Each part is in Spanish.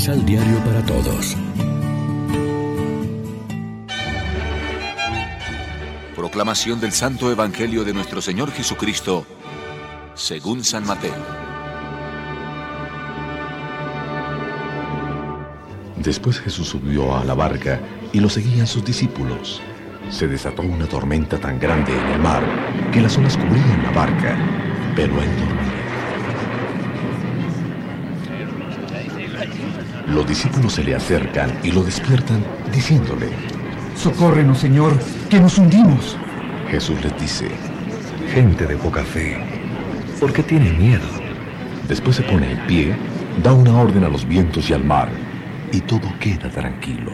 Misal Diario para Todos. Proclamación del Santo Evangelio de nuestro Señor Jesucristo, según San Mateo. Después Jesús subió a la barca y lo seguían sus discípulos. Se desató una tormenta tan grande en el mar que las olas cubrían la barca, pero él dormía. Los discípulos se le acercan y lo despiertan diciéndole, Socórrenos, Señor, que nos hundimos. Jesús les dice, Gente de poca fe, ¿por qué tienen miedo? después se pone en pie, da una orden a los vientos y al mar, y todo queda tranquilo.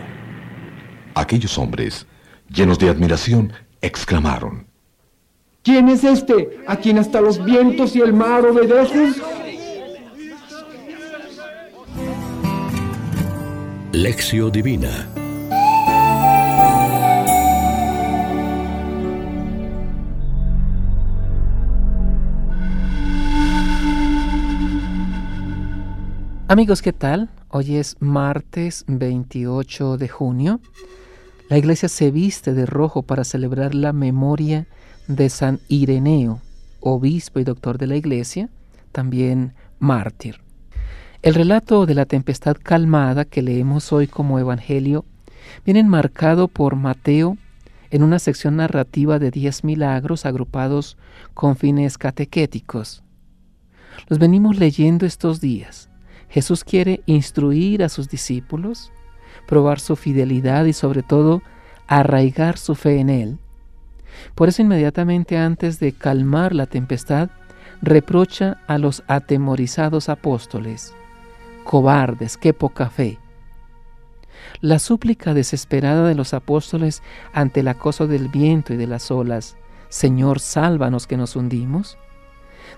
Aquellos hombres, llenos de admiración, exclamaron, ¿Quién es este a quien hasta los vientos y el mar obedecen? Divina. Amigos, ¿qué tal? Hoy es martes 28 de junio. La iglesia se viste de rojo para celebrar la memoria de San Ireneo, obispo y doctor de la iglesia, también mártir. El relato de la tempestad calmada que leemos hoy como evangelio viene enmarcado por Mateo en una sección narrativa de diez milagros agrupados con fines catequéticos. Los venimos leyendo estos días. Jesús quiere instruir a sus discípulos, probar su fidelidad y sobre todo arraigar su fe en Él. Por eso inmediatamente antes de calmar la tempestad, reprocha a los atemorizados apóstoles, cobardes, qué poca fe. La súplica desesperada de los apóstoles ante el acoso del viento y de las olas, Señor, sálvanos que nos hundimos,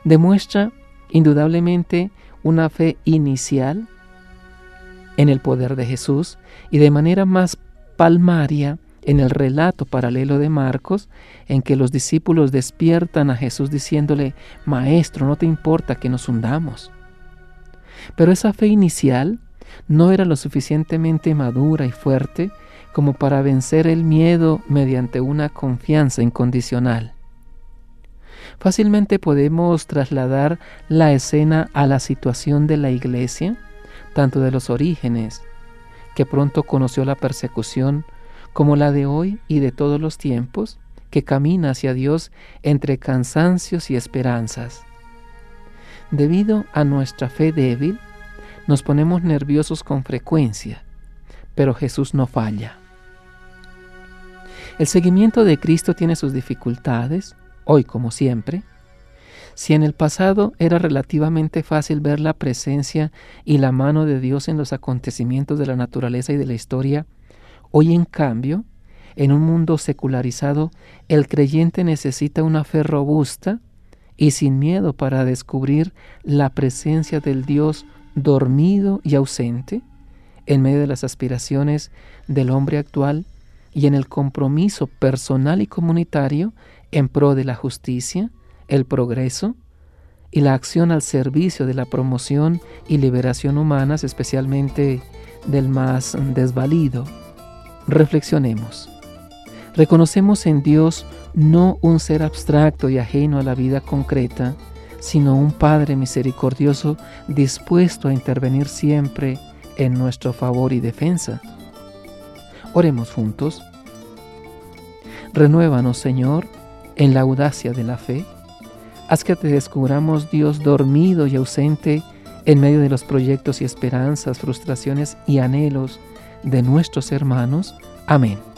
demuestra indudablemente una fe inicial en el poder de Jesús y de manera más palmaria en el relato paralelo de Marcos, en que los discípulos despiertan a Jesús diciéndole, Maestro, no te importa que nos hundamos. Pero esa fe inicial no era lo suficientemente madura y fuerte como para vencer el miedo mediante una confianza incondicional. Fácilmente podemos trasladar la escena a la situación de la iglesia, tanto de los orígenes, que pronto conoció la persecución, como la de hoy y de todos los tiempos, que camina hacia Dios entre cansancios y esperanzas. Debido a nuestra fe débil, nos ponemos nerviosos con frecuencia, pero Jesús no falla. El seguimiento de Cristo tiene sus dificultades, hoy como siempre. Si en el pasado era relativamente fácil ver la presencia y la mano de Dios en los acontecimientos de la naturaleza y de la historia, hoy en cambio, en un mundo secularizado, el creyente necesita una fe robusta y sin miedo para descubrir la presencia del Dios dormido y ausente en medio de las aspiraciones del hombre actual y en el compromiso personal y comunitario en pro de la justicia, el progreso y la acción al servicio de la promoción y liberación humanas, especialmente del más desvalido. Reflexionemos. Reconocemos en Dios no un ser abstracto y ajeno a la vida concreta, sino un Padre misericordioso dispuesto a intervenir siempre en nuestro favor y defensa. Oremos juntos. Renuévanos, Señor, en la audacia de la fe. Haz que te descubramos Dios dormido y ausente en medio de los proyectos y esperanzas, frustraciones y anhelos de nuestros hermanos. Amén.